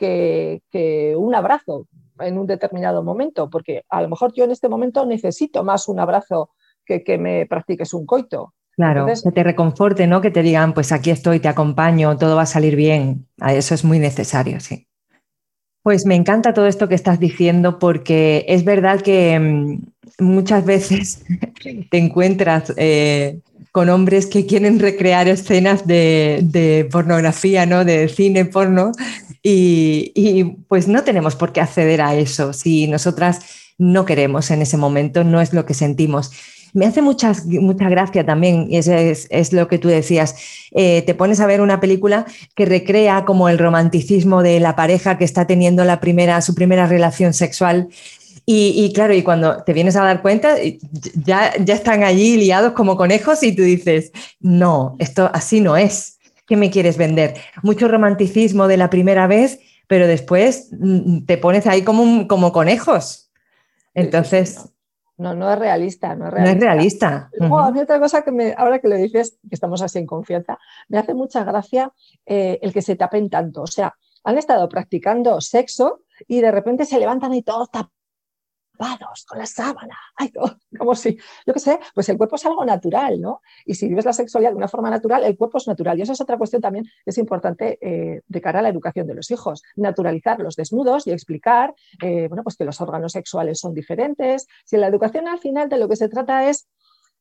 que, un abrazo en un determinado momento, porque a lo mejor yo en este momento necesito más un abrazo que que me practiques un coito. Claro, que te reconforte, ¿no? Que te digan, pues aquí estoy, te acompaño, todo va a salir bien. Eso es muy necesario, sí. Pues me encanta todo esto que estás diciendo porque es verdad que mm, muchas veces te encuentras eh, con hombres que quieren recrear escenas de, pornografía, ¿no? De cine porno. Y, pues no tenemos por qué acceder a eso. Si nosotras no queremos en ese momento, no es lo que sentimos. Me hace mucha gracia también, y eso es, lo que tú decías, eh, te pones a ver una película que recrea como el romanticismo de la pareja que está teniendo la primera, su primera relación sexual y, claro, y cuando te vienes a dar cuenta, ya, ya están allí liados como conejos y tú dices, no, esto así no es. ¿Qué me quieres vender? Mucho romanticismo de la primera vez, pero después mm, te pones ahí como, como conejos. Entonces... No, no es realista, no es realista. No es realista. a mí otra cosa que me, ahora que lo dices, que estamos así en confianza, me hace mucha gracia eh, el que se tapen tanto. O sea, han estado practicando sexo y de repente se levantan y todos tapados con la sábana, Ay, como si, yo qué sé, pues el cuerpo es algo natural, ¿no? Y si vives la sexualidad de una forma natural, el cuerpo es natural. Y esa es otra cuestión también que es importante eh, de cara a la educación de los hijos, naturalizar los desnudos y explicar, eh, bueno, pues que los órganos sexuales son diferentes. Si en la educación al final de lo que se trata es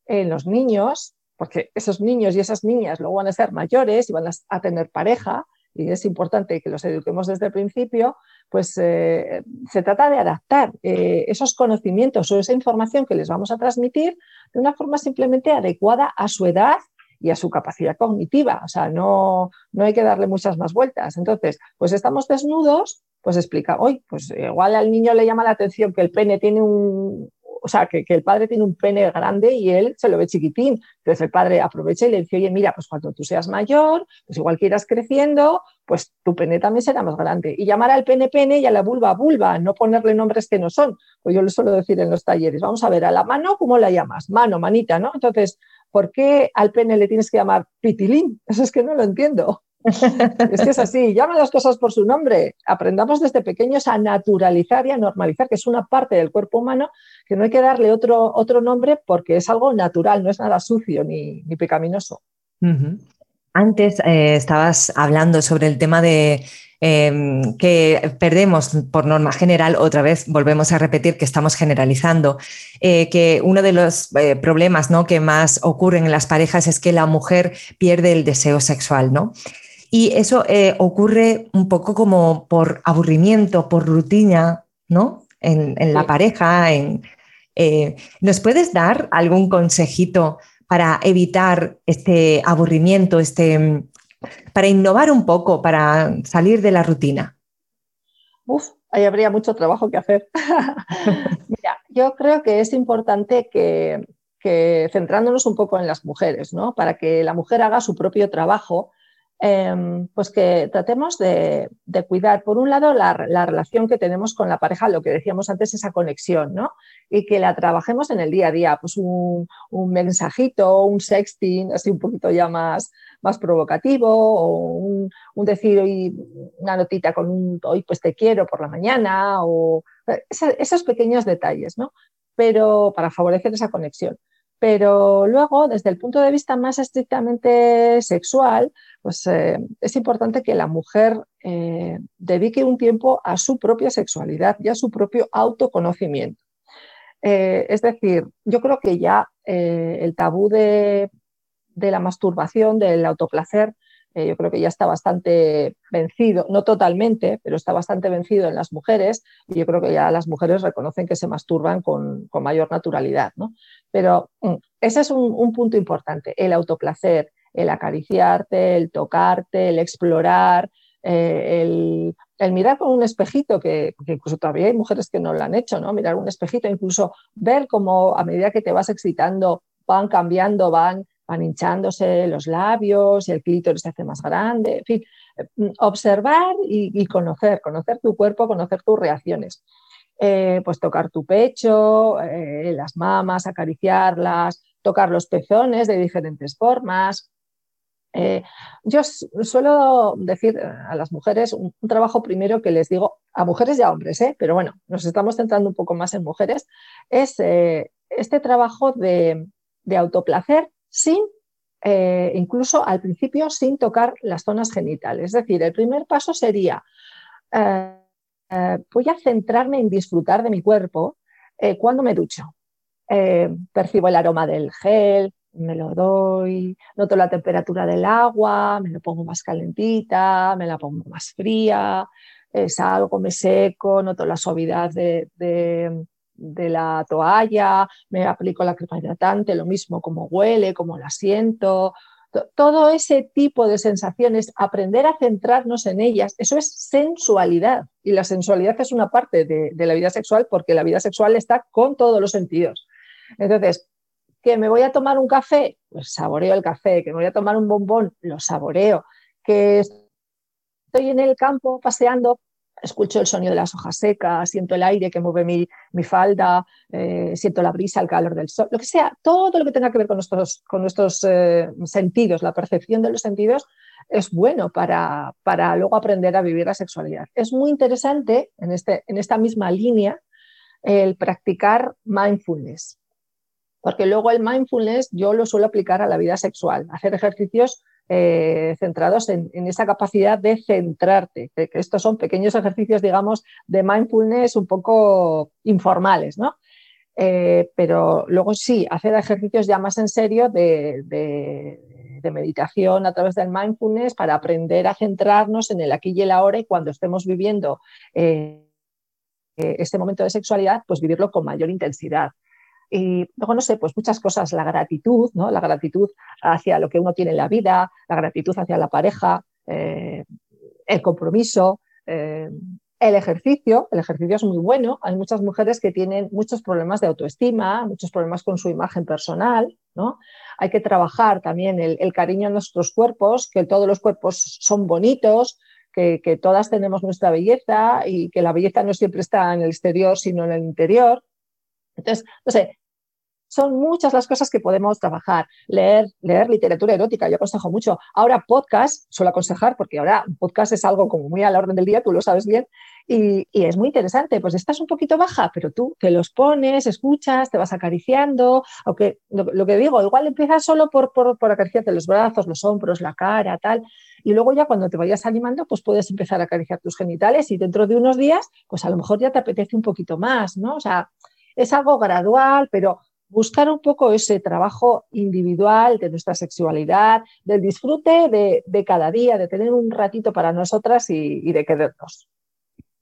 en los niños, porque esos niños y esas niñas luego van a ser mayores y van a tener pareja, y es importante que los eduquemos desde el principio, pues eh, se trata de adaptar eh, esos conocimientos o esa información que les vamos a transmitir de una forma simplemente adecuada a su edad y a su capacidad cognitiva. O sea, no, no hay que darle muchas más vueltas. Entonces, pues estamos desnudos, pues explica, hoy, pues igual al niño le llama la atención que el pene tiene un, o sea, que, el padre tiene un pene grande y él se lo ve chiquitín. Entonces el padre aprovecha y le dice, oye, mira, pues cuando tú seas mayor, pues igual que irás creciendo, pues tu pene también será más grande. Y llamar al pene pene y a la vulva vulva, no ponerle nombres que no son. Pues yo lo suelo decir en los talleres. Vamos a ver, a la mano, ¿cómo la llamas? Mano, manita, ¿no? Entonces, ¿por qué al pene le tienes que llamar pitilín? Eso es que no lo entiendo es que es así, llaman las cosas por su nombre. Aprendamos desde pequeños a naturalizar y a normalizar, que es una parte del cuerpo humano que no hay que darle otro, otro nombre porque es algo natural, no es nada sucio ni, pecaminoso. Antes eh, estabas hablando sobre el tema de em, que perdemos por norma general, otra vez volvemos a repetir que estamos generalizando, eh, que uno de los eh, problemas ¿no? que más ocurren en las parejas es que la mujer pierde el deseo sexual, ¿no? Y eso eh, ocurre un poco como por aburrimiento, por rutina, ¿no? En, la pareja. En, eh, ¿Nos puedes dar algún consejito para evitar este aburrimiento, este, para innovar un poco, para salir de la rutina? Uf, ahí habría mucho trabajo que hacer. Mira, yo creo que es importante que, que centrándonos un poco en las mujeres, ¿no? Para que la mujer haga su propio trabajo Em, pues que tratemos de, cuidar, por un lado, la, relación que tenemos con la pareja, lo que decíamos antes, esa conexión, ¿no? Y que la trabajemos en el día a día, pues un, mensajito, un sexting, así un poquito ya más, más provocativo, o un, decir hoy una notita con un hoy pues te quiero por la mañana, o esos pequeños detalles, ¿no? Pero para favorecer esa conexión. Pero luego, desde el punto de vista más estrictamente sexual, pues eh, es importante que la mujer eh, dedique un tiempo a su propia sexualidad y a su propio autoconocimiento. Eh, es decir, yo creo que ya el tabú de, de, la masturbación, del autoplacer, yo creo que ya está bastante vencido, no totalmente, pero está bastante vencido en las mujeres y yo creo que ya las mujeres reconocen que se masturban con, con mayor naturalidad. ¿no? Pero mm, ese es un, punto importante, el autoplacer, el acariciarte, el tocarte, el explorar, eh, el, mirar con un espejito, que, incluso todavía hay mujeres que no lo han hecho, ¿no? Mirar un espejito, incluso ver cómo a medida que te vas excitando van cambiando, van, van hinchándose los labios el clítoris se hace más grande, en fin, mm, observar y conocer, conocer tu cuerpo, conocer tus reacciones. Eh, pues tocar tu pecho, eh, las mamas, acariciarlas, tocar los pezones de diferentes formas. Eh, yo suelo decir a las mujeres un, trabajo primero que les digo a mujeres y a hombres, pero bueno, nos estamos centrando un poco más en mujeres, es este trabajo de, autoplacer sin incluso al principio sin tocar las zonas genitales. Es decir, el primer paso sería eh, voy a centrarme en disfrutar de mi cuerpo eh, cuando me ducho. Eh, percibo el aroma del gel, me lo doy, noto la temperatura del agua, me lo pongo más calentita, me la pongo más fría, salgo, me seco, noto la suavidad de la toalla, me aplico la crema hidratante, lo mismo como huele, como la siento, todo ese tipo de sensaciones, aprender a centrarnos en ellas, eso es sensualidad. Y la sensualidad es una parte de, la vida sexual porque la vida sexual está con todos los sentidos. Entonces, que me voy a tomar un café, pues saboreo el café, que me voy a tomar un bombón, lo saboreo, que estoy en el campo paseando, escucho el sonido de las hojas secas, siento el aire que mueve mi, falda, eh, siento la brisa, el calor del sol, lo que sea, todo lo que tenga que ver con nuestros, con nuestros eh, sentidos, la percepción de los sentidos, es bueno para, para, luego aprender a vivir la sexualidad. Es muy interesante en, este, en esta misma línea el practicar mindfulness, porque luego el mindfulness yo lo suelo aplicar a la vida sexual, hacer ejercicios eh, centrados en, esa capacidad de centrarte, estos son pequeños ejercicios, digamos, de mindfulness un poco informales, ¿no? Eh, pero luego sí, hacer ejercicios ya más en serio de, meditación a través del mindfulness para aprender a centrarnos en el aquí y el ahora y cuando estemos viviendo eh, este momento de sexualidad, pues vivirlo con mayor intensidad. Y luego, no sé, pues muchas cosas, la gratitud, ¿no? La gratitud hacia lo que uno tiene en la vida, la gratitud hacia la pareja, eh, el compromiso, eh, el ejercicio. El ejercicio es muy bueno. Hay muchas mujeres que tienen muchos problemas de autoestima, muchos problemas con su imagen personal, ¿no? Hay que trabajar también el, cariño en nuestros cuerpos, que todos los cuerpos son bonitos, que, que, todas tenemos nuestra belleza y que la belleza no siempre está en el exterior, sino en el interior. Entonces, no sé, son muchas las cosas que podemos trabajar. Leer, leer literatura erótica, yo aconsejo mucho. Ahora podcast, suelo aconsejar, porque ahora podcast es algo como muy a la orden del día, tú lo sabes bien, y, es muy interesante. Pues estás un poquito baja, pero tú te los pones, escuchas, te vas acariciando, aunque lo, que digo, igual empiezas solo por, por, por acariciarte los brazos, los hombros, la cara, tal, y luego ya cuando te vayas animando, pues puedes empezar a acariciar tus genitales y dentro de unos días, pues a lo mejor ya te apetece un poquito más, ¿no? O sea, es algo gradual, pero buscar un poco ese trabajo individual de nuestra sexualidad, del disfrute de, cada día, de tener un ratito para nosotras y, de querernos.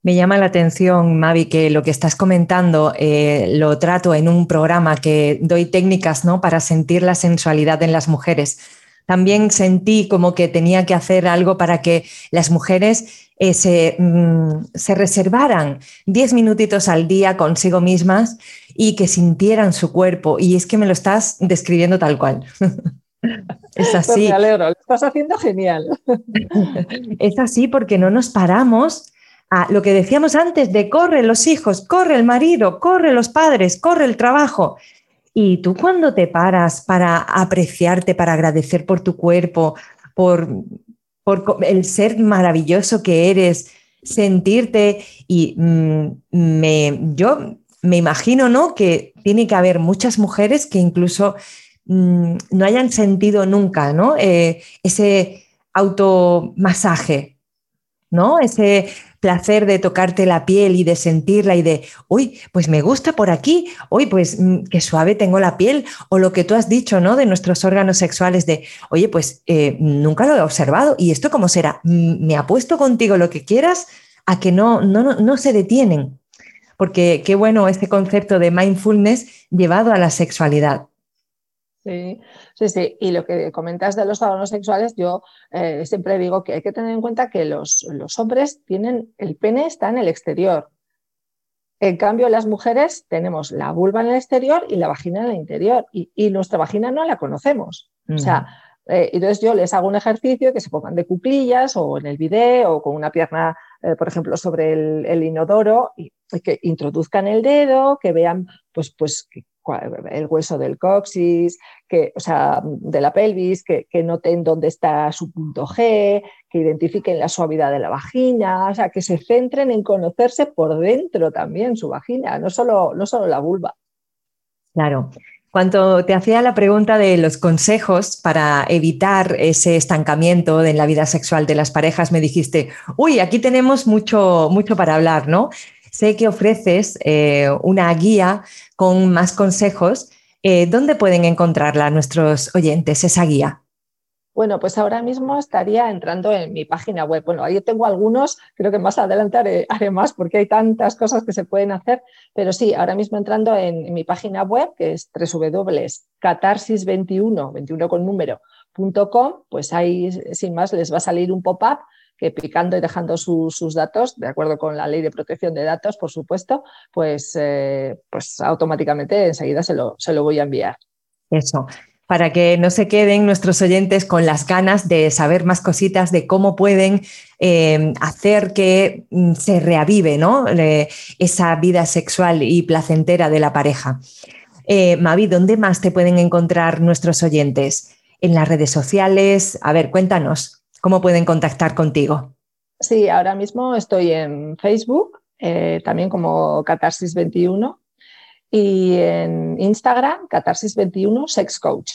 Me llama la atención, Mavi, que lo que estás comentando eh, lo trato en un programa que doy técnicas ¿no? para sentir la sensualidad en las mujeres. También sentí como que tenía que hacer algo para que las mujeres eh, se, mm, se, reservaran 10 minutitos al día consigo mismas y que sintieran su cuerpo. Y es que me lo estás describiendo tal cual. es pues así. me alegro, lo estás haciendo genial. es así porque no nos paramos a lo que decíamos antes de corre los hijos, corre el marido, corre los padres, corre el trabajo. Y tú cuando te paras para apreciarte, para agradecer por tu cuerpo, por, por el ser maravilloso que eres, sentirte y mm, me, yo me imagino, ¿no? Que tiene que haber muchas mujeres que incluso mm, no hayan sentido nunca, ¿no? Eh, ese automasaje, ¿no? Ese placer de tocarte la piel y de sentirla y de, uy, pues me gusta por aquí, uy, pues mm, qué suave tengo la piel, o lo que tú has dicho, ¿no? De nuestros órganos sexuales, de, oye, pues eh, nunca lo he observado, y esto cómo será, me apuesto contigo lo que quieras a que no, no, no se detienen, porque qué bueno este concepto de mindfulness llevado a la sexualidad. Sí, sí, sí. Y lo que comentas de los órganos sexuales, yo eh, siempre digo que hay que tener en cuenta que los, hombres tienen, el pene está en el exterior. En cambio, las mujeres tenemos la vulva en el exterior y la vagina en el interior. Y, nuestra vagina no la conocemos. O sea, eh, entonces yo les hago un ejercicio que se pongan de cuclillas o en el video o con una pierna, eh, por ejemplo, sobre el, inodoro y, que introduzcan el dedo, que vean pues, pues el hueso del coxis, que, o sea, de la pelvis, que, que, noten dónde está su punto G, que identifiquen la suavidad de la vagina, o sea, que se centren en conocerse por dentro también su vagina, no solo, no solo la vulva. Claro. Cuando te hacía la pregunta de los consejos para evitar ese estancamiento en la vida sexual de las parejas, me dijiste, uy, aquí tenemos mucho, mucho para hablar, ¿no? Sé que ofreces eh, una guía con más consejos. Eh, ¿Dónde pueden encontrarla nuestros oyentes, esa guía? Bueno, pues ahora mismo estaría entrando en mi página web. Bueno, ahí tengo algunos, creo que más adelante haré, más porque hay tantas cosas que se pueden hacer, pero sí, ahora mismo entrando en, mi página web, que es www.catarsis21, 21 con número, pues ahí sin más les va a salir un pop-up que picando y dejando sus datos, de acuerdo con la ley de protección de datos, por supuesto, pues, eh, pues automáticamente enseguida se lo, se lo voy a enviar. Eso para que no se queden nuestros oyentes con las ganas de saber más cositas de cómo pueden eh, hacer que mm, se reavive ¿no? esa vida sexual y placentera de la pareja. Eh, Mavi, ¿dónde más te pueden encontrar nuestros oyentes? ¿En las redes sociales? A ver, cuéntanos, ¿cómo pueden contactar contigo? Sí, ahora mismo estoy en Facebook, eh, también como Catarsis21, y en Instagram, Catarsis21 Sex Coach.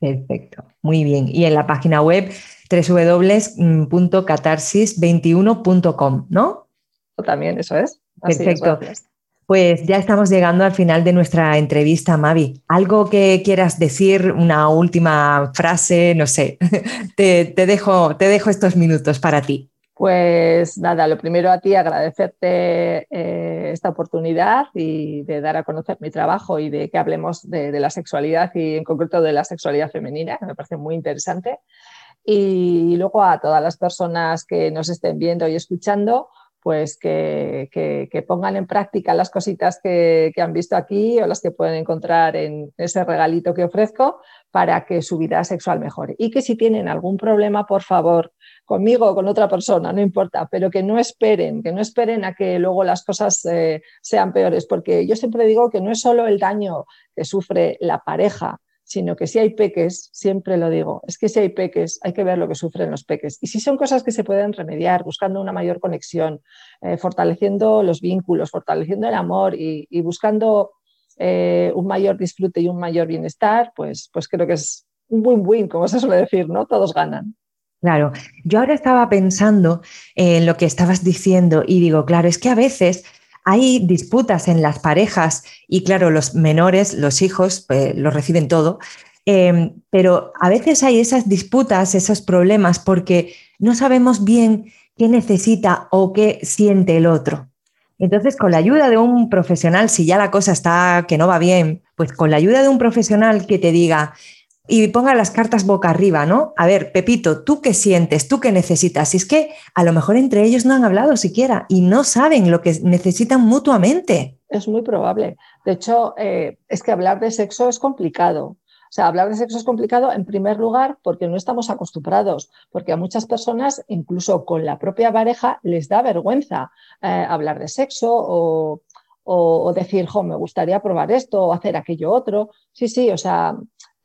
Perfecto, muy bien. Y en la página web www.catarsis21.com, ¿no? También, eso es. Perfecto. pues ya estamos llegando al final de nuestra entrevista, Mavi. ¿Algo que quieras decir, una última frase? No sé, te, dejo, te dejo estos minutos para ti. Pues nada, lo primero a ti agradecerte eh, esta oportunidad y de dar a conocer mi trabajo y de que hablemos de, la sexualidad y en concreto de la sexualidad femenina, que me parece muy interesante. Y luego a todas las personas que nos estén viendo y escuchando, pues que, pongan en práctica las cositas que, que, han visto aquí o las que pueden encontrar en ese regalito que ofrezco para que su vida sexual mejore. Y que si tienen algún problema, por favor, conmigo o con otra persona, no importa, pero que no esperen, que no esperen a que luego las cosas eh, sean peores, porque yo siempre digo que no es solo el daño que sufre la pareja, sino que si hay peques, siempre lo digo, es que si hay peques hay que ver lo que sufren los peques. Y si son cosas que se pueden remediar, buscando una mayor conexión, eh, fortaleciendo los vínculos, fortaleciendo el amor y, buscando eh, un mayor disfrute y un mayor bienestar, pues, pues creo que es un win-win, como se suele decir, ¿no? Todos ganan. Claro, yo ahora estaba pensando en lo que estabas diciendo y digo, claro, es que a veces hay disputas en las parejas y claro, los menores, los hijos, pues, lo reciben todo, em, pero a veces hay esas disputas, esos problemas porque no sabemos bien qué necesita o qué siente el otro. Entonces, con la ayuda de un profesional, si ya la cosa está que no va bien, pues con la ayuda de un profesional que te diga, y ponga las cartas boca arriba, ¿no? A ver, Pepito, ¿tú qué sientes? ¿Tú qué necesitas? Y es que a lo mejor entre ellos no han hablado siquiera y no saben lo que necesitan mutuamente. Es muy probable. De hecho, eh, es que hablar de sexo es complicado. O sea, hablar de sexo es complicado en primer lugar porque no estamos acostumbrados, porque a muchas personas, incluso con la propia pareja, les da vergüenza eh, hablar de sexo o, o decir, jo, me gustaría probar esto o hacer aquello otro. Sí, sí, o sea,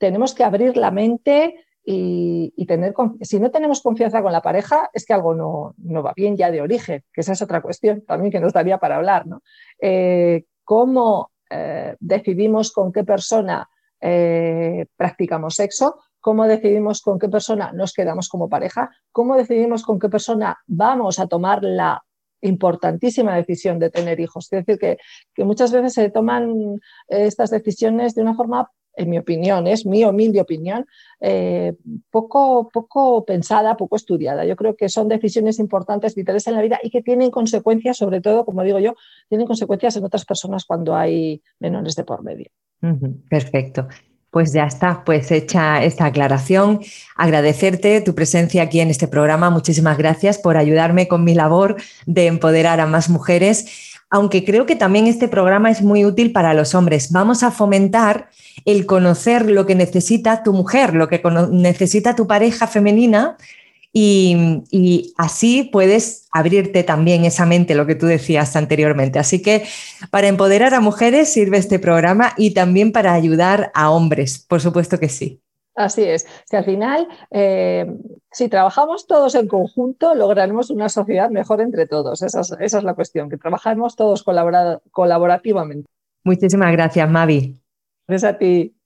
tenemos que abrir la mente y, tener, si no tenemos confianza con la pareja, es que algo no, va bien ya de origen, que esa es otra cuestión también que nos daría para hablar. ¿no? Eh, ¿Cómo eh, decidimos con qué persona eh, practicamos sexo? ¿Cómo decidimos con qué persona nos quedamos como pareja? ¿Cómo decidimos con qué persona vamos a tomar la importantísima decisión de tener hijos? Es decir, que, que muchas veces se toman estas decisiones de una forma en mi opinión, es mi humilde opinión, eh, poco, poco pensada, poco estudiada. Yo creo que son decisiones importantes, vitales en la vida y que tienen consecuencias, sobre todo, como digo yo, tienen consecuencias en otras personas cuando hay menores de por medio. Perfecto. Pues ya está, pues hecha esta aclaración. Agradecerte tu presencia aquí en este programa. Muchísimas gracias por ayudarme con mi labor de empoderar a más mujeres aunque creo que también este programa es muy útil para los hombres. Vamos a fomentar el conocer lo que necesita tu mujer, lo que necesita tu pareja femenina y, así puedes abrirte también esa mente, lo que tú decías anteriormente. Así que para empoderar a mujeres sirve este programa y también para ayudar a hombres, por supuesto que sí. Así es, que al final, eh, si trabajamos todos en conjunto, lograremos una sociedad mejor entre todos. Esa es, la cuestión, que trabajemos todos colaborativamente. Muchísimas gracias, Mavi. Gracias a ti.